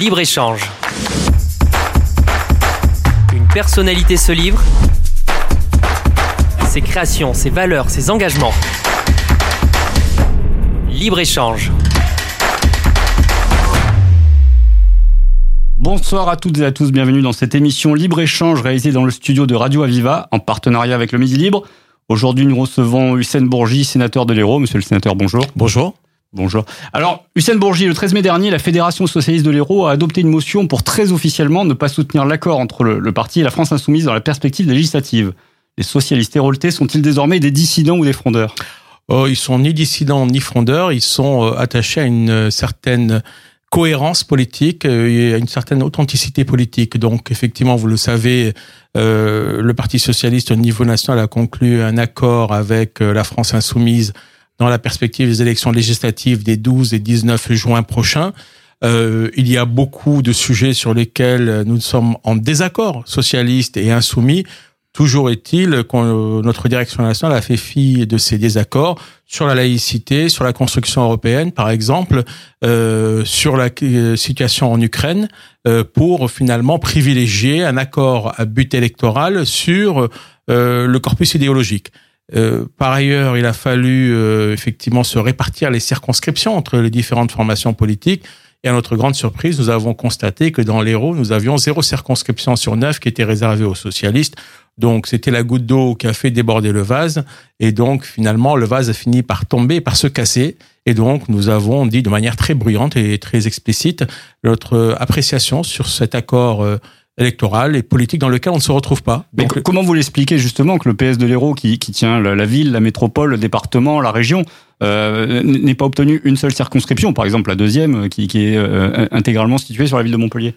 Libre-échange. Une personnalité se livre. Ses créations, ses valeurs, ses engagements. Libre-échange. Bonsoir à toutes et à tous, bienvenue dans cette émission Libre-Échange réalisée dans le studio de Radio Aviva en partenariat avec le Midi Libre. Aujourd'hui, nous recevons Hussein Bourgi, sénateur de l'Hérault. Monsieur le sénateur, bonjour. Bonjour. Bonjour. Alors, Hussein Bourgi, le 13 mai dernier, la Fédération socialiste de l'Hérault a adopté une motion pour très officiellement ne pas soutenir l'accord entre le, parti et la France insoumise dans la perspective législative. Les socialistes héraultais sont-ils désormais des dissidents ou des frondeurs? Oh, Ils sont ni dissidents ni frondeurs, ils sont euh, attachés à une euh, certaine cohérence politique euh, et à une certaine authenticité politique. Donc effectivement, vous le savez, le Parti socialiste au niveau national a conclu un accord avec la France insoumise dans la perspective des élections législatives des 12 et 19 juin prochains. Euh, il y a beaucoup de sujets sur lesquels nous sommes en désaccord, socialistes et insoumis. Toujours est-il que notre direction nationale a fait fi de ces désaccords sur la laïcité, sur la construction européenne, par exemple, euh, sur la euh, situation en Ukraine, euh, pour finalement privilégier un accord à but électoral sur euh, le corpus idéologique. Euh, par ailleurs, il a fallu euh, effectivement se répartir les circonscriptions entre les différentes formations politiques. Et à notre grande surprise, nous avons constaté que dans l'Hérault, nous avions zéro circonscription sur neuf qui était réservée aux socialistes. Donc, c'était la goutte d'eau qui a fait déborder le vase. Et donc, finalement, le vase a fini par tomber, par se casser. Et donc, nous avons dit de manière très bruyante et très explicite notre appréciation sur cet accord euh, électoral et politique dans lequel on ne se retrouve pas. Mais comment vous l'expliquez justement que le PS de l'Hérault, qui, qui tient la, ville, la métropole, le département, la région, euh, n'ait pas obtenu une seule circonscription, par exemple la deuxième, qui, qui est euh, intégralement située sur la ville de Montpellier?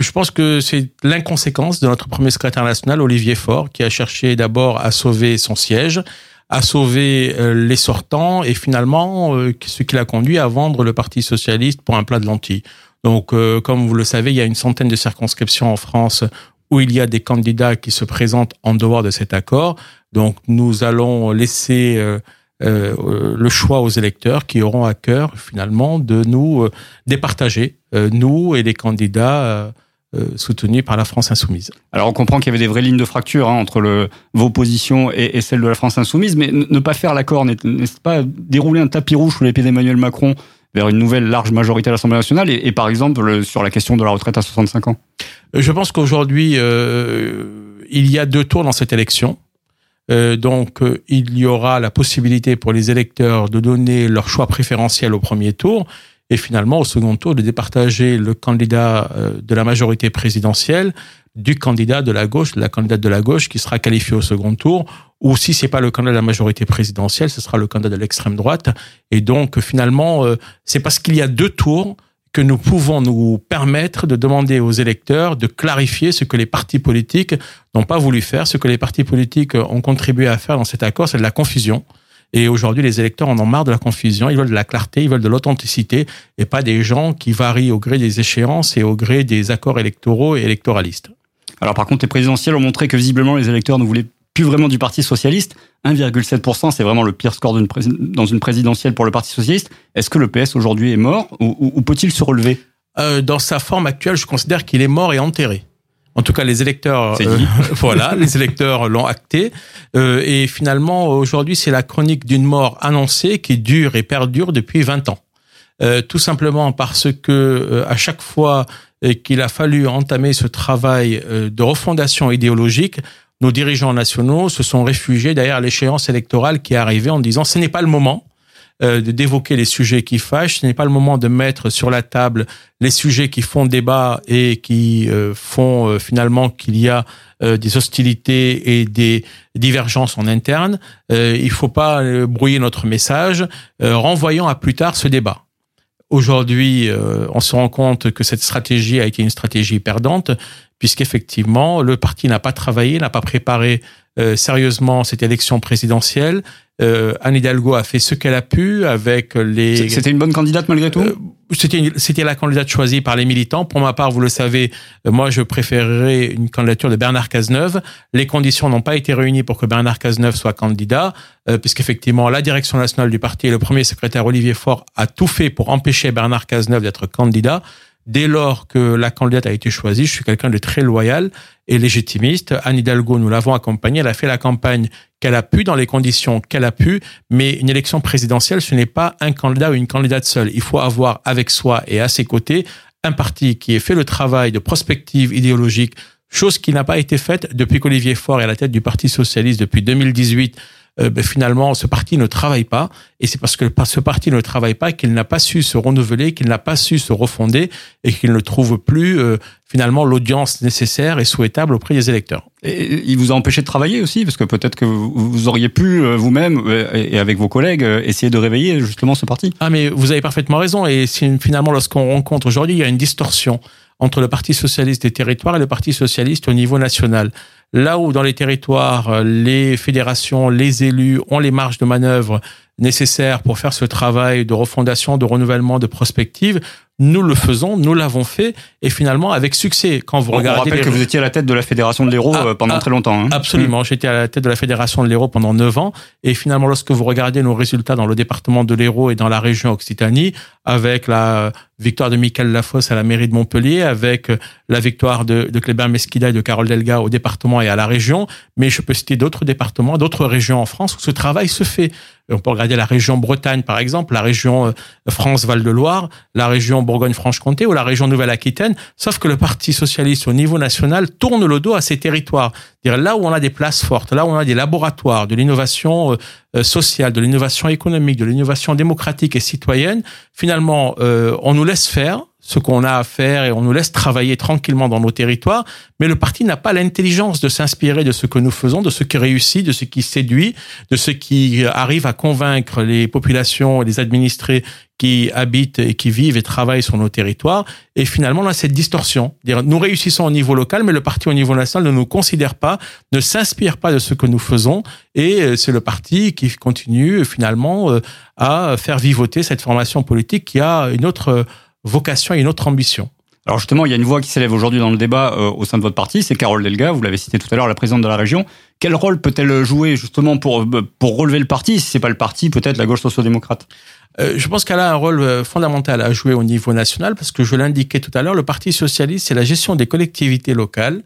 Je pense que c'est l'inconséquence de notre premier secrétaire national, Olivier Faure, qui a cherché d'abord à sauver son siège, à sauver euh, les sortants et finalement euh, ce qui l'a conduit à vendre le Parti socialiste pour un plat de lentilles. Donc, euh, comme vous le savez, il y a une centaine de circonscriptions en France où il y a des candidats qui se présentent en dehors de cet accord. Donc, nous allons laisser euh, euh, le choix aux électeurs qui auront à cœur finalement de nous départager, nous et les candidats soutenus par la France insoumise. Alors on comprend qu'il y avait des vraies lignes de fracture hein, entre vos positions et, et celles de la France insoumise, mais ne pas faire l'accord n'est-ce pas dérouler un tapis rouge sous l'épée d'Emmanuel Macron vers une nouvelle large majorité à l'Assemblée nationale et, par exemple sur la question de la retraite à 65 ans Je pense qu'aujourd'hui, euh, il y a deux tours dans cette élection. Euh, donc, euh, il y aura la possibilité pour les électeurs de donner leur choix préférentiel au premier tour et finalement au second tour de départager le candidat de la majorité présidentielle du candidat de la gauche, la candidate de la gauche qui sera qualifiée au second tour, ou si c'est pas le candidat de la majorité présidentielle, ce sera le candidat de l'extrême droite. Et donc finalement, euh, c'est parce qu'il y a deux tours que nous pouvons nous permettre de demander aux électeurs de clarifier ce que les partis politiques n'ont pas voulu faire, ce que les partis politiques ont contribué à faire dans cet accord, c'est de la confusion. Et aujourd'hui, les électeurs en ont marre de la confusion, ils veulent de la clarté, ils veulent de l'authenticité, et pas des gens qui varient au gré des échéances et au gré des accords électoraux et électoralistes. Alors par contre, les présidentielles ont montré que visiblement les électeurs ne voulaient plus vraiment du Parti socialiste. 1,7%, c'est vraiment le pire score dans une présidentielle pour le Parti socialiste. Est-ce que le PS aujourd'hui est mort ou, peut-il se relever? Euh, Dans sa forme actuelle, je considère qu'il est mort et enterré. En tout cas, les électeurs, euh, voilà, les électeurs l'ont acté. Euh, et finalement, aujourd'hui, c'est la chronique d'une mort annoncée qui dure et perdure depuis 20 ans. Tout simplement parce que à chaque fois euh, qu'il a fallu entamer ce travail de refondation idéologique, nos dirigeants nationaux se sont réfugiés derrière l'échéance électorale qui est arrivée en disant ce n'est pas le moment d'évoquer les sujets qui fâchent, ce n'est pas le moment de mettre sur la table les sujets qui font débat et qui font finalement qu'il y a des hostilités et des divergences en interne. il ne faut pas brouiller notre message. renvoyons à plus tard ce débat. Aujourd'hui, euh, on se rend compte que cette stratégie a été une stratégie perdante, puisqu'effectivement, le parti n'a pas travaillé, n'a pas préparé euh, sérieusement cette élection présidentielle. Euh, Anne Hidalgo a fait ce qu'elle a pu avec les. C'était une bonne candidate malgré tout? Euh, c'était c'était la candidate choisie par les militants. Pour ma part, vous le savez, euh, moi je préférerais une candidature de Bernard Cazeneuve. Les conditions n'ont pas été réunies pour que Bernard Cazeneuve soit candidat, euh, puisqu'effectivement la direction nationale du parti et le premier secrétaire Olivier Faure a tout fait pour empêcher Bernard Cazeneuve d'être candidat Dès lors que la candidate a été choisie, je suis quelqu'un de très loyal et légitimiste. Anne Hidalgo, nous l'avons accompagnée. Elle a fait la campagne qu'elle a pu dans les conditions qu'elle a pu. Mais une élection présidentielle, ce n'est pas un candidat ou une candidate seule. Il faut avoir avec soi et à ses côtés un parti qui ait fait le travail de prospective idéologique, chose qui n'a pas été faite depuis qu'Olivier Faure est à la tête du Parti socialiste depuis 2018 euh, ben, finalement, ce parti ne travaille pas. Et c'est parce que ce parti ne travaille pas qu'il n'a pas su se renouveler, qu'il n'a pas su se refonder et qu'il ne trouve plus euh, finalement l'audience nécessaire et souhaitable auprès des électeurs. Et il vous a empêché de travailler aussi, parce que peut-être que vous auriez pu euh, vous-même et avec vos collègues essayer de réveiller justement ce parti. Ah mais vous avez parfaitement raison. Et finalement, lorsqu'on rencontre aujourd'hui, il y a une distorsion entre le Parti socialiste des territoires et le Parti socialiste au niveau national. Là où dans les territoires, euh, les fédérations, les élus ont les marges de manœuvre nécessaires pour faire ce travail de refondation, de renouvellement, de prospective, nous le faisons, nous l'avons fait, et finalement avec succès. Quand vous regardez, on rappelle que vous étiez à la tête de la fédération de l'Hérault ah, euh, pendant ah, très longtemps. Hein. Absolument, j'étais à la tête de la fédération de l'Hérault pendant neuf ans, et finalement lorsque vous regardez nos résultats dans le département de l'Hérault et dans la région Occitanie, avec la victoire de Michael Lafosse à la mairie de Montpellier, avec la victoire de, de Mesquida et de Carole Delga au département et à la région, mais je peux citer d'autres départements, d'autres régions en France où ce travail se fait. On peut regarder la région Bretagne, par exemple, la région euh, France-Val-de-Loire, la région Bourgogne-Franche-Comté ou la région Nouvelle-Aquitaine. Sauf que le Parti socialiste au niveau national tourne le dos à ces territoires. Là où on a des places fortes, là où on a des laboratoires de l'innovation euh, euh, sociale, de l'innovation économique, de l'innovation démocratique et citoyenne, finalement, on nous laisse faire ce qu'on a à faire et on nous laisse travailler tranquillement dans nos territoires. Mais le parti n'a pas l'intelligence de s'inspirer de ce que nous faisons, de ce qui réussit, de ce qui séduit, de ce qui arrive à convaincre les populations et les administrés qui habitent et qui vivent et travaillent sur nos territoires. Et finalement, on a cette distorsion. Nous réussissons au niveau local, mais le parti au niveau national ne nous considère pas, ne s'inspire pas de ce que nous faisons. Et euh, c'est le parti qui continue finalement euh, à faire vivoter cette formation politique qui a une autre vocation et une autre ambition. Alors justement, il y a une voix qui s'élève aujourd'hui dans le débat euh, au sein de votre parti, c'est Carole Delga, vous l'avez cité tout à l'heure, la présidente de la région. Quel rôle peut-elle jouer justement pour, euh, pour relever le parti, si c'est pas le parti, peut-être la gauche social-démocrate euh, je pense qu'elle a un rôle fondamental à jouer au niveau national parce que je l'indiquais tout à l'heure, le Parti socialiste, c'est la gestion des collectivités locales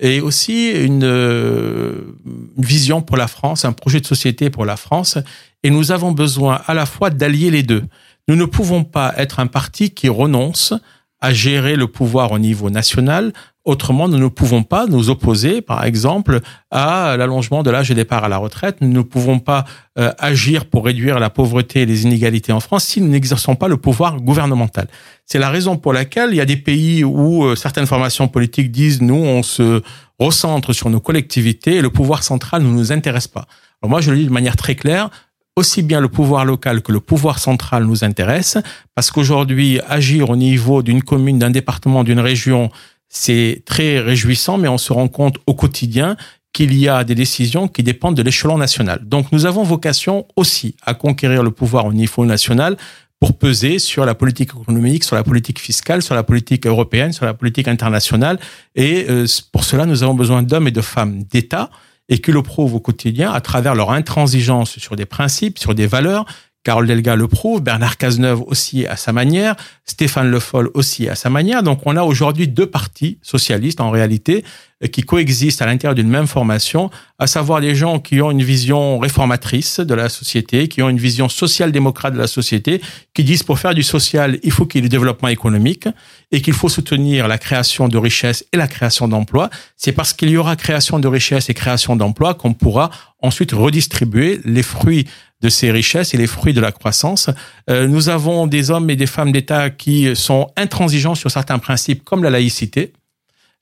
et aussi une, une, vision pour la France, un projet de société pour la France. Et nous avons besoin à la fois d'allier les deux. Nous ne pouvons pas être un parti qui renonce à gérer le pouvoir au niveau national. Autrement, nous ne pouvons pas nous opposer, par exemple, à l'allongement de l'âge de départ à la retraite. Nous ne pouvons pas euh, agir pour réduire la pauvreté et les inégalités en France si nous n'exerçons pas le pouvoir gouvernemental. C'est la raison pour laquelle il y a des pays où euh, certaines formations politiques disent nous, on se recentre sur nos collectivités et le pouvoir central ne nous intéresse pas. Moi, je le dis de manière très claire, aussi bien le pouvoir local que le pouvoir central nous intéresse, parce qu'aujourd'hui, agir au niveau d'une commune, d'un département, d'une région, c'est très réjouissant, mais on se rend compte au quotidien qu'il y a des décisions qui dépendent de l'échelon national. Donc nous avons vocation aussi à conquérir le pouvoir au niveau national pour peser sur la politique économique, sur la politique fiscale, sur la politique européenne, sur la politique internationale. Et euh, pour cela, nous avons besoin d'hommes et de femmes d'État et qui le prouvent au quotidien à travers leur intransigeance sur des principes, sur des valeurs. Carole Delga le prouve, Bernard Cazeneuve aussi à sa manière, Stéphane Le Foll aussi à sa manière. Donc on a aujourd'hui deux partis socialistes en réalité qui coexistent à l'intérieur d'une même formation, à savoir des gens qui ont une vision réformatrice de la société, qui ont une vision social-démocrate de la société, qui disent pour faire du social, il faut qu'il y ait du développement économique et qu'il faut soutenir la création de richesses et la création d'emplois. C'est parce qu'il y aura création de richesses et création d'emplois qu'on pourra ensuite redistribuer les fruits de ces richesses et les fruits de la croissance. Euh, nous avons des hommes et des femmes d'État qui sont intransigeants sur certains principes comme la laïcité,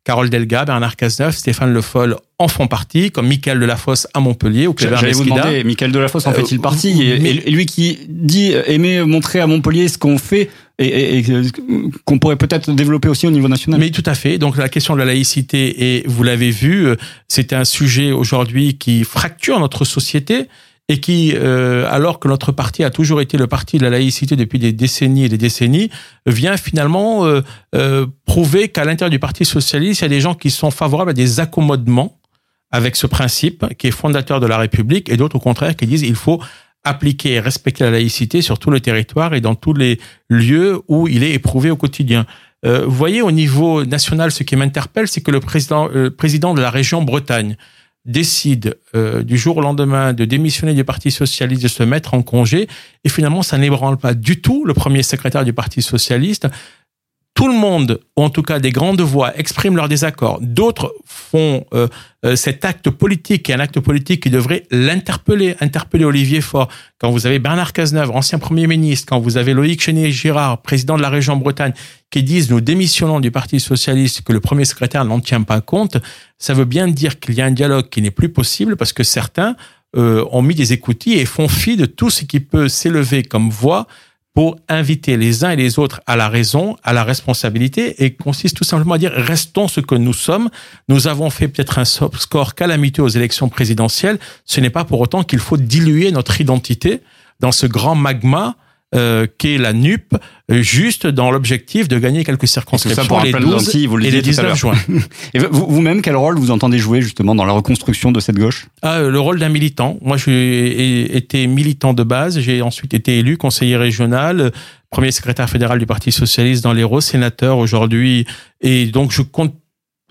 Carole Delga, Bernard Cazeneuve, Stéphane Le Foll en font partie, comme Michael Delafosse à Montpellier ou Cléber J'allais vous demander, Michael Delafosse en fait-il partie et, et, lui qui dit aimer montrer à Montpellier ce qu'on fait et, et qu'on pourrait peut-être développer aussi au niveau national. Mais tout à fait. Donc la question de la laïcité, et vous l'avez vu, c'est un sujet aujourd'hui qui fracture notre société et qui, euh, alors que notre parti a toujours été le parti de la laïcité depuis des décennies et des décennies, vient finalement euh, euh, prouver qu'à l'intérieur du Parti socialiste, il y a des gens qui sont favorables à des accommodements avec ce principe qui est fondateur de la République, et d'autres au contraire qui disent il faut appliquer et respecter la laïcité sur tout le territoire et dans tous les lieux où il est éprouvé au quotidien. Euh, vous voyez, au niveau national, ce qui m'interpelle, c'est que le président, euh, président de la région Bretagne décide euh, du jour au lendemain de démissionner du Parti socialiste, de se mettre en congé, et finalement, ça n'ébranle pas du tout le premier secrétaire du Parti socialiste, tout le monde, ou en tout cas des grandes voix, expriment leur désaccord. D'autres euh, euh, cet acte politique, est un acte politique qui devrait l'interpeller, interpeller Olivier Faure. Quand vous avez Bernard Cazeneuve, ancien Premier ministre, quand vous avez Loïc Chénier-Girard, président de la région Bretagne, qui disent nous démissionnons du Parti socialiste, que le premier secrétaire n'en tient pas compte, ça veut bien dire qu'il y a un dialogue qui n'est plus possible parce que certains euh, ont mis des écoutilles et font fi de tout ce qui peut s'élever comme voix pour inviter les uns et les autres à la raison, à la responsabilité, et consiste tout simplement à dire restons ce que nous sommes. Nous avons fait peut-être un score calamiteux aux élections présidentielles. Ce n'est pas pour autant qu'il faut diluer notre identité dans ce grand magma euh, qu'est la NUP, juste dans l'objectif de gagner quelques circonscriptions les 12 vous et les 19 juin. et vous-même, quel rôle vous entendez jouer justement dans la reconstruction de cette gauche? Ah, euh, Le rôle d'un militant. Moi, j'ai été militant de base, j'ai ensuite été élu conseiller régional, premier secrétaire fédéral du Parti socialiste dans l'Hérault, sénateur aujourd'hui, et donc je compte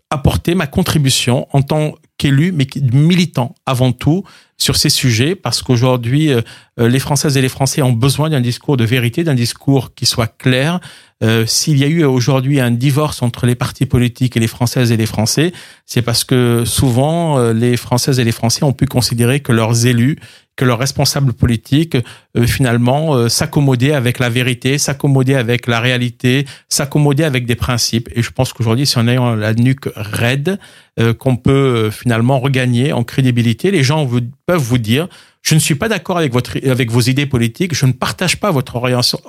apporter ma contribution en tant qu'élu, mais militant avant tout sur ces sujets, parce qu'aujourd'hui, euh, euh, les Françaises et les Français ont besoin d'un discours de vérité, d'un discours qui soit clair. Euh, S'il y a eu aujourd'hui un divorce entre les partis politiques et les Françaises et les Français, c'est parce que souvent, euh, les Françaises et les Français ont pu considérer que leurs élus que leurs responsables politiques euh, finalement euh, s'accommodaient avec la vérité, s'accommodaient avec la réalité, s'accommodaient avec des principes. Et je pense qu'aujourd'hui, c'est en ayant la nuque raide euh, qu'on peut finalement regagner en crédibilité. Les gens peuvent vous dire je ne suis pas d'accord avec votre avec vos idées politiques, je ne partage pas votre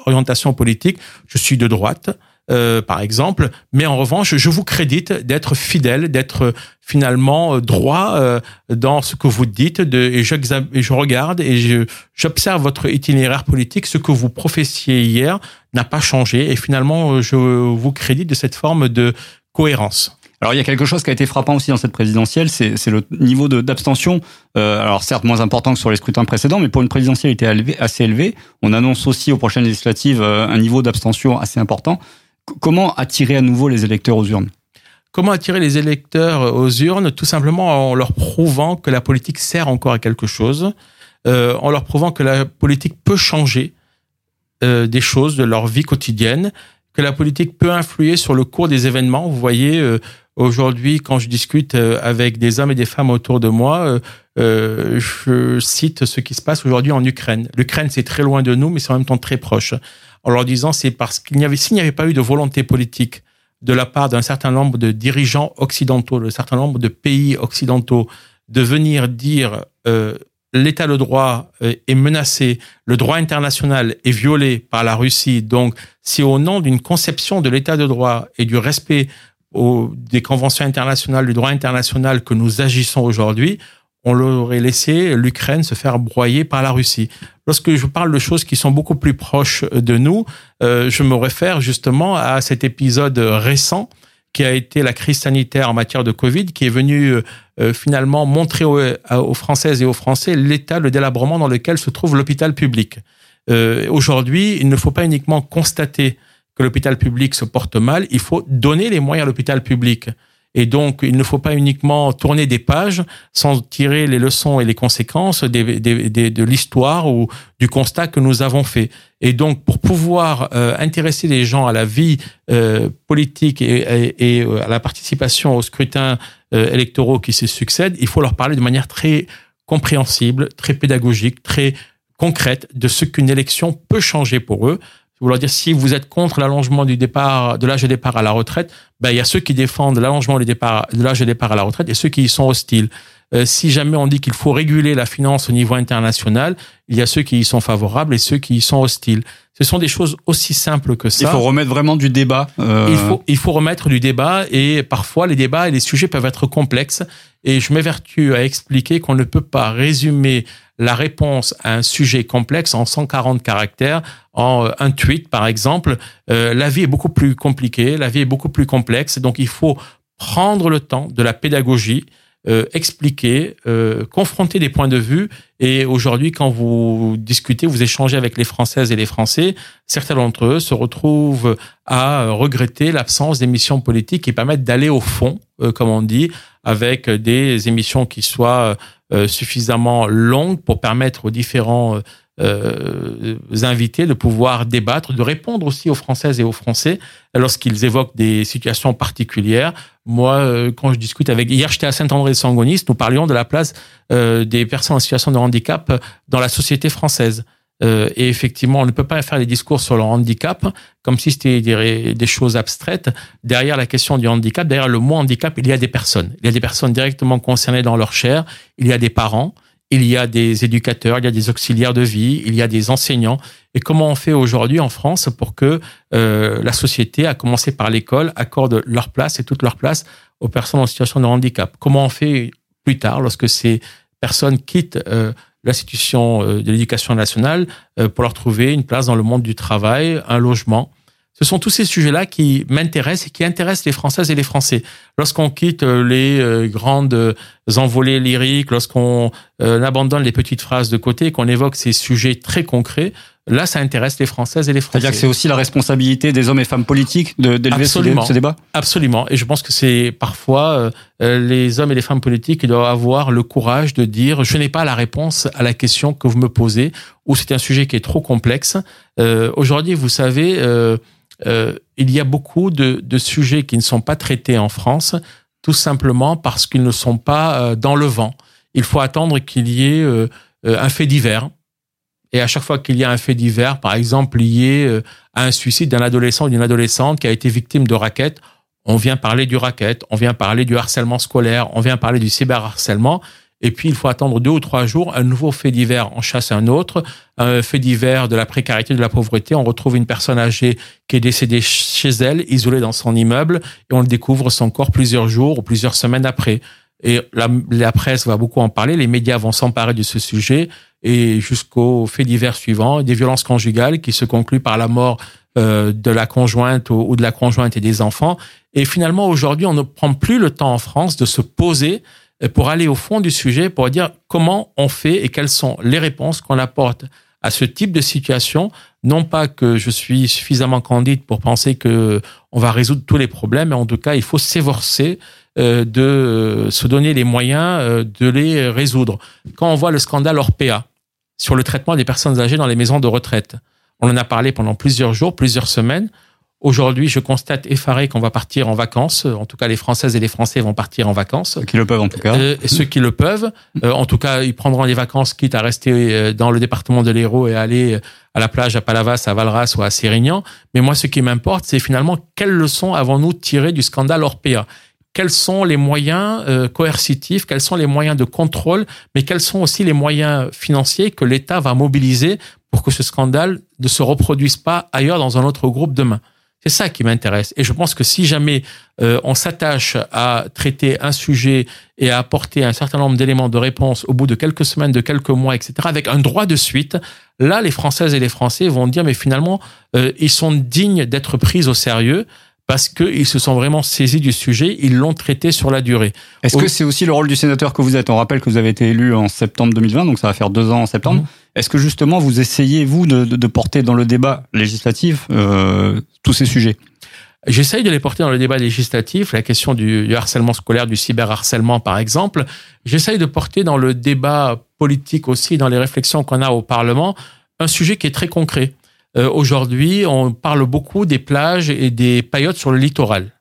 orientation politique, je suis de droite. Euh, par exemple. Mais en revanche, je vous crédite d'être fidèle, d'être finalement euh, droit euh, dans ce que vous dites. De, et, et je regarde et j'observe votre itinéraire politique. Ce que vous professiez hier n'a pas changé. Et finalement, je vous crédite de cette forme de cohérence. Alors il y a quelque chose qui a été frappant aussi dans cette présidentielle, c'est le niveau d'abstention. Euh, alors certes moins important que sur les scrutins précédents, mais pour une présidentielle, il était assez élevé. On annonce aussi aux prochaines législatives un niveau d'abstention assez important. Comment attirer à nouveau les électeurs aux urnes? Comment attirer les électeurs aux urnes? Tout simplement en leur prouvant que la politique sert encore à quelque chose, euh, en leur prouvant que la politique peut changer euh, des choses de leur vie quotidienne, que la politique peut influer sur le cours des événements. Vous voyez, euh, aujourd'hui, quand je discute avec des hommes et des femmes autour de moi, je cite ce qui se passe aujourd'hui en Ukraine. L'Ukraine, c'est très loin de nous, mais c'est en même temps très proche en leur disant c'est parce qu'il n'y avait, s'il n'y avait pas eu de volonté politique de la part d'un certain nombre de dirigeants occidentaux, d'un certain nombre de pays occidentaux, de venir dire euh, l'état de droit euh, est menacé, le droit international est violé par la Russie. Donc, si au nom d'une conception de l'état de droit et du respect des conventions internationales, du droit international que nous agissons aujourd'hui, on l'aurait laissé l'Ukraine se faire broyer par la Russie. Lorsque je parle de choses qui sont beaucoup plus proches de nous, euh, je me réfère justement à cet épisode récent qui a été la crise sanitaire en matière de Covid, qui est venu euh, finalement montrer aux, Françaises et aux Français l'état de délabrement dans lequel se trouve l'hôpital public. Euh, aujourd'hui, il ne faut pas uniquement constater que l'hôpital public se porte mal, il faut donner les moyens à l'hôpital public. Et donc, il ne faut pas uniquement tourner des pages sans tirer les leçons et les conséquences de l'histoire ou du constat que nous avons fait. Et donc, pour pouvoir euh, intéresser les gens à la vie euh, politique et, euh, à la participation aux scrutins électoraux qui se succèdent, il faut leur parler de manière très compréhensible, très pédagogique, très concrète de ce qu'une élection peut changer pour eux vouloir dire si vous êtes contre l'allongement du départ de l'âge de départ à la retraite, ben il y a ceux qui défendent l'allongement du départ de l'âge de départ à la retraite et ceux qui y sont hostiles. Euh, si jamais on dit qu'il faut réguler la finance au niveau international, il y a ceux qui y sont favorables et ceux qui y sont hostiles. Ce sont des choses aussi simples que ça. Il faut remettre vraiment du débat. Euh... Il faut il faut remettre du débat et parfois les débats et les sujets peuvent être complexes et je m'évertue à expliquer qu'on ne peut pas résumer la réponse à un sujet complexe en 140 caractères, en euh, un tweet par exemple. Euh, la vie est beaucoup plus compliquée, la vie est beaucoup plus complexe, donc il faut prendre le temps de la pédagogie, euh, expliquer, euh, confronter des points de vue. Et aujourd'hui, quand vous discutez, vous échangez avec les Françaises et les Français, certains d'entre eux se retrouvent à regretter l'absence d'émissions politiques qui permettent d'aller au fond, euh, comme on dit, avec des émissions qui soient suffisamment longues pour permettre aux différents euh, invités de pouvoir débattre, de répondre aussi aux Françaises et aux Français lorsqu'ils évoquent des situations particulières. Moi, euh, quand je discute avec hier, j'étais à Saint-André-de-Sangonis, nous parlions de la place euh, des personnes en situation de handicap dans la société française. Euh, et effectivement, on ne peut pas faire des discours sur le handicap comme si c'était des, des, choses abstraites. Derrière la question du handicap, derrière le mot handicap, il y a des personnes. Il y a des personnes directement concernées dans leur chair. Il y a des parents il y a des éducateurs, il y a des auxiliaires de vie, il y a des enseignants. Et comment on fait aujourd'hui en France pour que euh, la société, à commencer par l'école, accorde leur place et toute leur place aux personnes en situation de handicap? Comment on fait plus tard, lorsque ces personnes quittent euh, l'institution euh, de l'éducation nationale, pour leur trouver une place dans le monde du travail, un logement? Ce sont tous ces sujets-là qui m'intéressent et qui intéressent les Françaises et les Français. Lorsqu'on quitte euh, les euh, grandes euh, envolées lyriques, lorsqu'on abandonne les petites phrases de côté et qu'on évoque ces sujets très concrets, là, ça intéresse les Françaises et les Français. C'est-à-dire que c'est aussi la responsabilité des hommes et femmes politiques d'élever ce, ce, débat? Absolument. Et je pense que c'est parfois les hommes et les femmes politiques qui doivent avoir le courage de dire je n'ai pas la réponse à la question que vous me posez ou c'est un sujet qui est trop complexe. Aujourd'hui, vous savez euh, il y a beaucoup de, de, sujets qui ne sont pas traités en France, tout simplement parce qu'ils ne sont pas euh, dans le vent. Il faut attendre qu'il y ait euh, un fait divers. Et à chaque fois qu'il y a un fait divers, par exemple lié à un suicide d'un adolescent ou d'une adolescente qui a été victime de raquettes, on vient parler du racket, on vient parler du harcèlement scolaire, on vient parler du cyberharcèlement. Et puis, il faut attendre deux ou trois jours, un nouveau fait divers en chasse un autre, un fait divers de la précarité, de la pauvreté. On retrouve une personne âgée qui est décédée chez elle, isolée dans son immeuble, et on le découvre son corps plusieurs jours ou plusieurs semaines après. Et la, presse va beaucoup en parler, les médias vont s'emparer de ce sujet, et jusqu'au fait divers suivant, des violences conjugales qui se concluent par la mort euh, de la conjointe ou de la conjointe et des enfants. Et finalement, aujourd'hui, on ne prend plus le temps en France de se poser pour aller au fond du sujet, pour dire comment on fait et quelles sont les réponses qu'on apporte à ce type de situation. Non pas que je suis suffisamment candide pour penser que on va résoudre tous les problèmes, mais en tout cas, il faut s'efforcer euh, de se donner les moyens euh, de les résoudre. Quand on voit le scandale Orpea sur le traitement des personnes âgées dans les maisons de retraite, on en a parlé pendant plusieurs jours, plusieurs semaines. Aujourd'hui, je constate effaré qu'on va partir en vacances. En tout cas, les Françaises et les Français vont partir en vacances. Ceux qui le peuvent, en tout cas. Euh, ceux qui le peuvent. Euh, en tout cas, ils prendront les vacances, quitte à rester euh, dans le département de l'Hérault et aller à la plage à Palavas, à Valras ou à Sérignan. Mais moi, ce qui m'importe, c'est finalement quelles leçons avons-nous tirées du scandale Orpea? Quels sont les moyens coercitifs, quels sont les moyens de contrôle, mais quels sont aussi les moyens financiers que l'État va mobiliser pour que ce scandale ne se reproduise pas ailleurs dans un autre groupe demain? C'est ça qui m'intéresse. Et je pense que si jamais euh, on s'attache à traiter un sujet et à apporter un certain nombre d'éléments de réponse au bout de quelques semaines, de quelques mois, etc., avec un droit de suite, là, les Françaises et les Français vont dire, mais finalement, euh, ils sont dignes d'être pris au sérieux parce qu'ils se sont vraiment saisis du sujet, ils l'ont traité sur la durée. Est-ce que c'est aussi le rôle du sénateur que vous êtes? On rappelle que vous avez été élu en septembre 2020, donc ça va faire deux ans en septembre. Mmh. Est-ce que justement vous essayez, vous, de, de, porter dans le débat législatif euh, tous ces sujets? J'essaye de les porter dans le débat législatif, la question du, du harcèlement scolaire, du cyberharcèlement par exemple. J'essaye de porter dans le débat politique aussi, dans les réflexions qu'on a au Parlement, un sujet qui est très concret. Euh, aujourd'hui, on parle beaucoup des plages et des paillotes sur le littoral.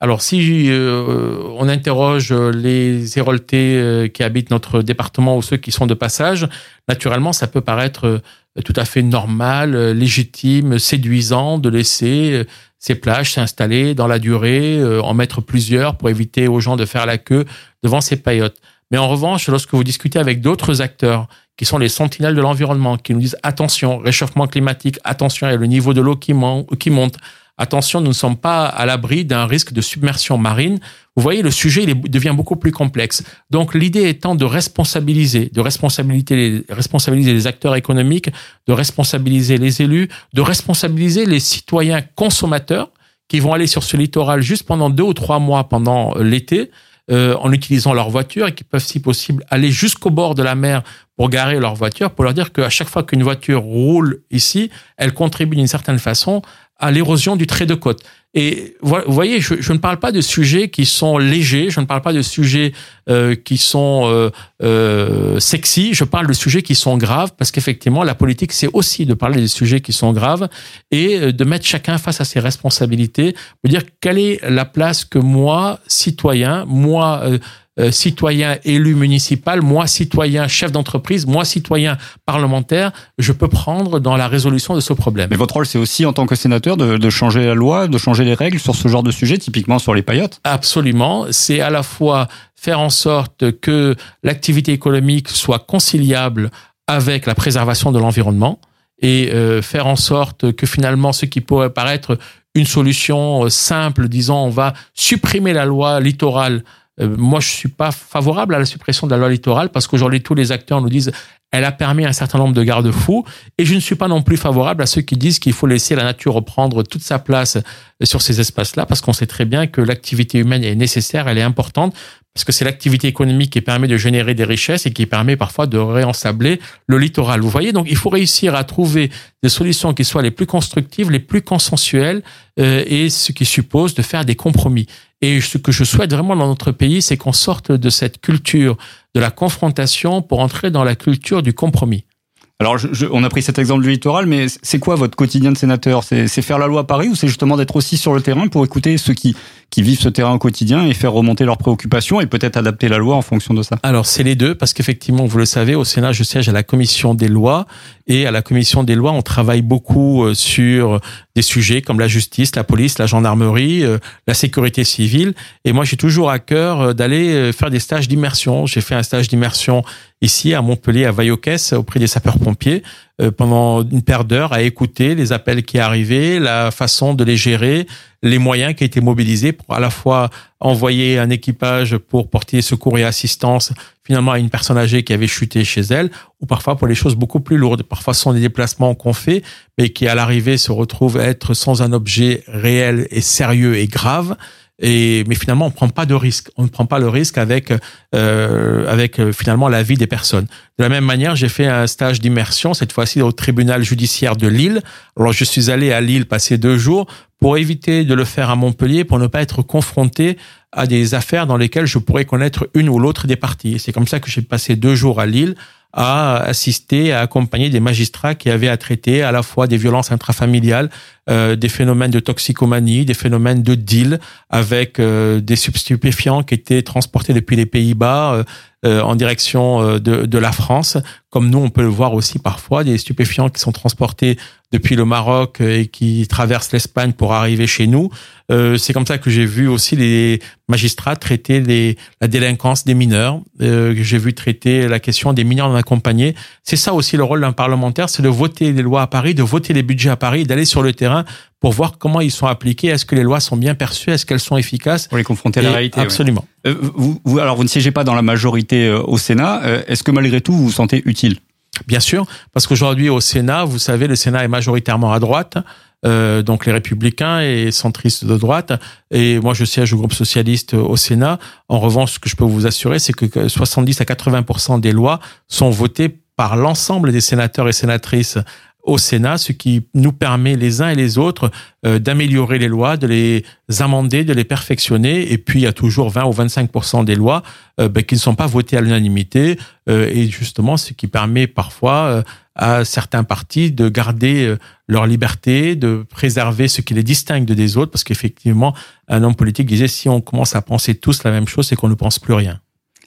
Alors, si euh, on interroge les Héroltais euh, qui habitent notre département ou ceux qui sont de passage, naturellement, ça peut paraître tout à fait normal, légitime, séduisant de laisser ces plages s'installer dans la durée, en mettre plusieurs pour éviter aux gens de faire la queue devant ces paillotes. Mais en revanche, lorsque vous discutez avec d'autres acteurs qui sont les sentinelles de l'environnement, qui nous disent attention, réchauffement climatique, attention, il y a le niveau de l'eau qui, monte, attention, nous ne sommes pas à l'abri d'un risque de submersion marine. Vous voyez, le sujet il devient beaucoup plus complexe. Donc l'idée étant de responsabiliser, de responsabiliser responsabiliser les acteurs économiques, de responsabiliser les élus, de responsabiliser les citoyens consommateurs qui vont aller sur ce littoral juste pendant deux ou trois mois pendant l'été euh, en utilisant leur voiture et qui peuvent, si possible, aller jusqu'au bord de la mer pour garer leur voiture, pour leur dire qu'à chaque fois qu'une voiture roule ici, elle contribue d'une certaine façon à l'érosion du trait de côte. Et vous voyez, je, je, ne parle pas de sujets qui sont légers, je ne parle pas de sujets euh, qui sont euh, euh, sexy, je parle de sujets qui sont graves, parce qu'effectivement, la politique, c'est aussi de parler des sujets qui sont graves et euh, de mettre chacun face à ses responsabilités, de dire quelle est la place que moi, citoyen, moi, euh, citoyen élu municipal, moi citoyen chef d'entreprise, moi citoyen parlementaire, je peux prendre dans la résolution de ce problème. Mais votre rôle, c'est aussi en tant que sénateur de, de, changer la loi, de changer les règles sur ce genre de sujet, typiquement sur les paillotes? Absolument. C'est à la fois faire en sorte que l'activité économique soit conciliable avec la préservation de l'environnement et euh, faire en sorte que finalement ce qui pourrait paraître une solution euh, simple, disons on va supprimer la loi littorale moi, je suis pas favorable à la suppression de la loi littorale parce qu'aujourd'hui, tous les acteurs nous disent elle a permis un certain nombre de garde-fous et je ne suis pas non plus favorable à ceux qui disent qu'il faut laisser la nature reprendre toute sa place sur ces espaces-là parce qu'on sait très bien que l'activité humaine est nécessaire, elle est importante parce que c'est l'activité économique qui permet de générer des richesses et qui permet parfois de réensabler le littoral. Vous voyez, donc il faut réussir à trouver des solutions qui soient les plus constructives, les plus consensuelles euh, et ce qui suppose de faire des compromis. Et ce que je souhaite vraiment dans notre pays, c'est qu'on sorte de cette culture de la confrontation pour entrer dans la culture du compromis. Alors, on a pris cet exemple du littoral, mais c'est quoi votre quotidien de sénateur? C'est faire la loi à Paris ou c'est justement d'être aussi sur le terrain pour écouter ceux qui, qui vivent ce terrain au quotidien et faire remonter leurs préoccupations et peut-être adapter la loi en fonction de ça Alors, c'est les deux, parce qu'effectivement, vous le savez, au Sénat, je siège à la commission des lois et à la commission des lois, on travaille beaucoup euh, sur des sujets comme la justice, la police, la gendarmerie, euh, la sécurité civile. Et moi, j'ai toujours à cœur euh, d'aller faire des stages d'immersion. J'ai fait un stage d'immersion ici à Montpellier, à Vaillocès, auprès des sapeurs-pompiers, pendant une paire d'heures à écouter les appels qui arrivaient, la façon de les gérer, les moyens qui étaient mobilisés pour à la fois envoyer un équipage pour porter secours et assistance finalement à une personne âgée qui avait chuté chez elle, ou parfois pour les choses beaucoup plus lourdes. Parfois, ce sont des déplacements qu'on fait, mais qui à l'arrivée se retrouvent être sans un objet réel et sérieux et grave. Et mais finalement, on prend pas de risque. On ne prend pas le risque avec euh, avec euh, finalement la vie des personnes. De la même manière, j'ai fait un stage d'immersion cette fois-ci au tribunal judiciaire de Lille. Alors, je suis allé à Lille passer deux jours pour éviter de le faire à Montpellier, pour ne pas être confronté à des affaires dans lesquelles je pourrais connaître une ou l'autre des parties. C'est comme ça que j'ai passé deux jours à Lille à assister, à accompagner des magistrats qui avaient à traiter à la fois des violences intrafamiliales, euh, des phénomènes de toxicomanie, des phénomènes de deal avec euh, des stupéfiants qui étaient transportés depuis les Pays-Bas euh, en direction euh, de, de, la France, comme nous on peut le voir aussi parfois, des stupéfiants qui sont transportés depuis le Maroc et qui traversent l'Espagne pour arriver chez nous. Euh, c'est comme ça que j'ai vu aussi les magistrats traiter les, la délinquance des mineurs. Euh, j'ai vu traiter la question des mineurs non accompagnés. C'est ça aussi le rôle d'un parlementaire, c'est de voter les lois à Paris, de voter les budgets à Paris, d'aller sur le terrain pour voir comment ils sont appliqués. Est-ce que les lois sont bien perçues? Est-ce qu'elles sont efficaces? Pour les confronter à la réalité. Absolument. Ouais. Euh, vous, vous, alors, vous ne siégez pas dans la majorité au Sénat. Est-ce que malgré tout, vous vous sentez utile? Bien sûr, parce qu'aujourd'hui au Sénat, vous savez, le Sénat est majoritairement à droite, euh, donc les républicains et centristes de droite. Et moi, je siège au groupe socialiste au Sénat. En revanche, ce que je peux vous assurer, c'est que 70 à 80% des lois sont votées par l'ensemble des sénateurs et sénatrices au Sénat, ce qui nous permet les uns et les autres euh, d'améliorer les lois, de les amender, de les perfectionner. Et puis il y a toujours 20 ou 25% des lois euh, ben, qui ne sont pas votées à l'unanimité. Euh, et justement, ce qui permet parfois euh, à certains partis de garder euh, leur liberté, de préserver ce qui les distingue des autres, parce qu'effectivement, un homme politique disait si on commence à penser tous la même chose, c'est qu'on ne pense plus rien.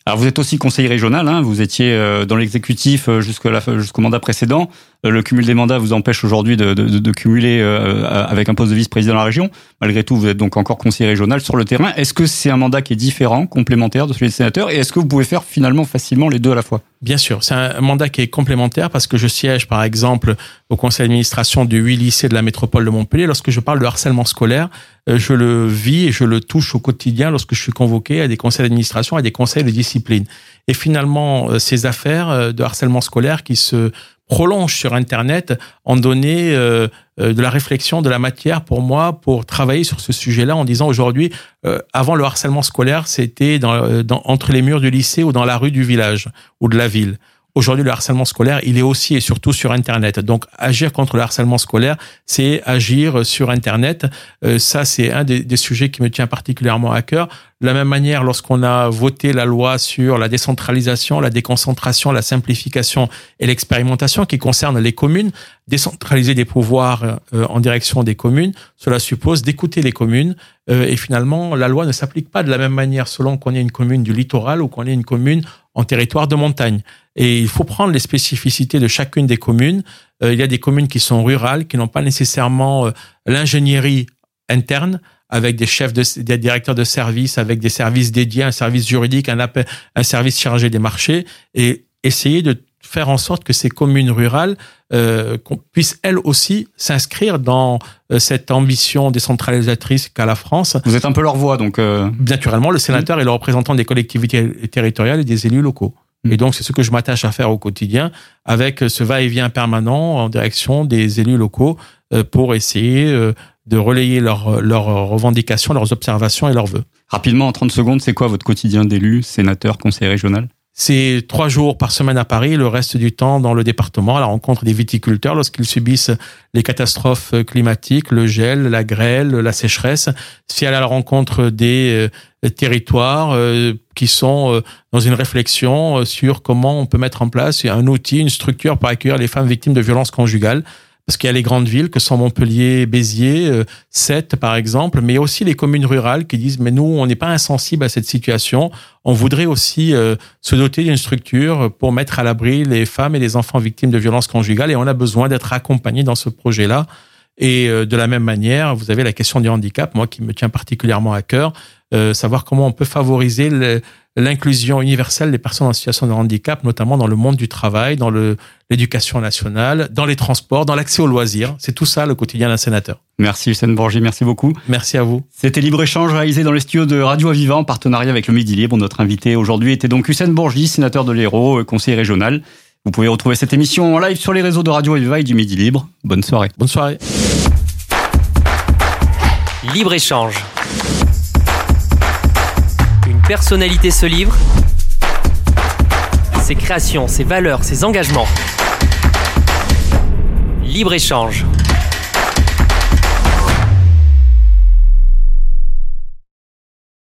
Alors vous êtes aussi conseiller régional, hein, vous étiez dans l'exécutif jusqu'au mandat précédent. Le cumul des mandats vous empêche aujourd'hui de, de, de, cumuler avec un poste de vice-président de la région. Malgré tout, vous êtes donc encore conseiller régional sur le terrain. Est-ce que c'est un mandat qui est différent, complémentaire de celui de sénateur Et est-ce que vous pouvez faire finalement facilement les deux à la fois? Bien sûr, c'est un mandat qui est complémentaire parce que je siège par exemple au conseil d'administration du huit lycées de la métropole de Montpellier. Lorsque je parle de harcèlement scolaire, je le vis et je le touche au quotidien lorsque je suis convoqué à des conseils d'administration, à des conseils de discipline. Et finalement, ces affaires de harcèlement scolaire qui se prolongent sur Internet ont donné euh, euh, de la réflexion, de la matière pour moi pour travailler sur ce sujet-là en disant aujourd'hui, euh, avant le harcèlement scolaire, c'était dans, dans, entre les murs du lycée ou dans la rue du village ou de la ville. Aujourd'hui, le harcèlement scolaire, il est aussi et surtout sur Internet. Donc, agir contre le harcèlement scolaire, c'est agir sur Internet. Euh, ça, c'est un des, des, sujets qui me tient particulièrement à cœur. De la même manière, lorsqu'on a voté la loi sur la décentralisation, la déconcentration, la simplification et l'expérimentation qui concerne les communes, décentraliser des pouvoirs euh, en direction des communes, cela suppose d'écouter les communes. Euh, et finalement, la loi ne s'applique pas de la même manière selon qu'on est une commune du littoral ou qu'on est une commune en territoire de montagne. Et il faut prendre les spécificités de chacune des communes. Euh, il y a des communes qui sont rurales, qui n'ont pas nécessairement euh, l'ingénierie interne, avec des chefs, de, des directeurs de services, avec des services dédiés, un service juridique, un, un service chargé des marchés, et essayer de faire en sorte que ces communes rurales euh, puissent elles aussi s'inscrire dans euh, cette ambition décentralisatrice qu'a la France. Vous êtes un peu leur voix, donc. Euh... Naturellement, le sénateur est le représentant des collectivités territoriales et des élus locaux. Et donc, c'est ce que je m'attache à faire au quotidien avec ce va-et-vient permanent en direction des élus locaux euh, pour essayer euh, de relayer leurs, leurs revendications, leurs observations et leurs vœux. Rapidement, en 30 secondes, c'est quoi votre quotidien d'élu, sénateur, conseiller régional? C'est trois jours par semaine à Paris, le reste du temps dans le département à la rencontre des viticulteurs lorsqu'ils subissent les catastrophes climatiques, le gel, la grêle, la sécheresse. C'est à la rencontre des euh, territoires euh, qui sont euh, dans une réflexion sur comment on peut mettre en place un outil, une structure pour accueillir les femmes victimes de violences conjugales parce qu'il y a les grandes villes que sont Montpellier, Béziers, euh, Sète par exemple, mais aussi les communes rurales qui disent mais nous on n'est pas insensible à cette situation, on voudrait aussi euh, se doter d'une structure pour mettre à l'abri les femmes et les enfants victimes de violences conjugales et on a besoin d'être accompagnés dans ce projet-là. Et euh, de la même manière, vous avez la question du handicap, moi qui me tient particulièrement à cœur, savoir comment on peut favoriser le, l'inclusion universelle des personnes en situation de handicap, notamment dans le monde du travail, dans l'éducation nationale, dans les transports, dans l'accès aux loisirs. C'est tout ça le quotidien d'un sénateur. Merci Hussein Bourgi, merci beaucoup. Merci à vous. C'était Libre-Échange réalisé dans les studios de Radio Aviva en partenariat avec le Midi Libre. Notre invité aujourd'hui était donc Hussein Bourgi, sénateur de l'Hérault, conseiller régional. Vous pouvez retrouver cette émission en live sur les réseaux de Radio Aviva et du Midi Libre. Bonne soirée. Bonne soirée. Libre-Échange personnalité se livre, ses créations, ses valeurs, ses engagements. Libre-échange.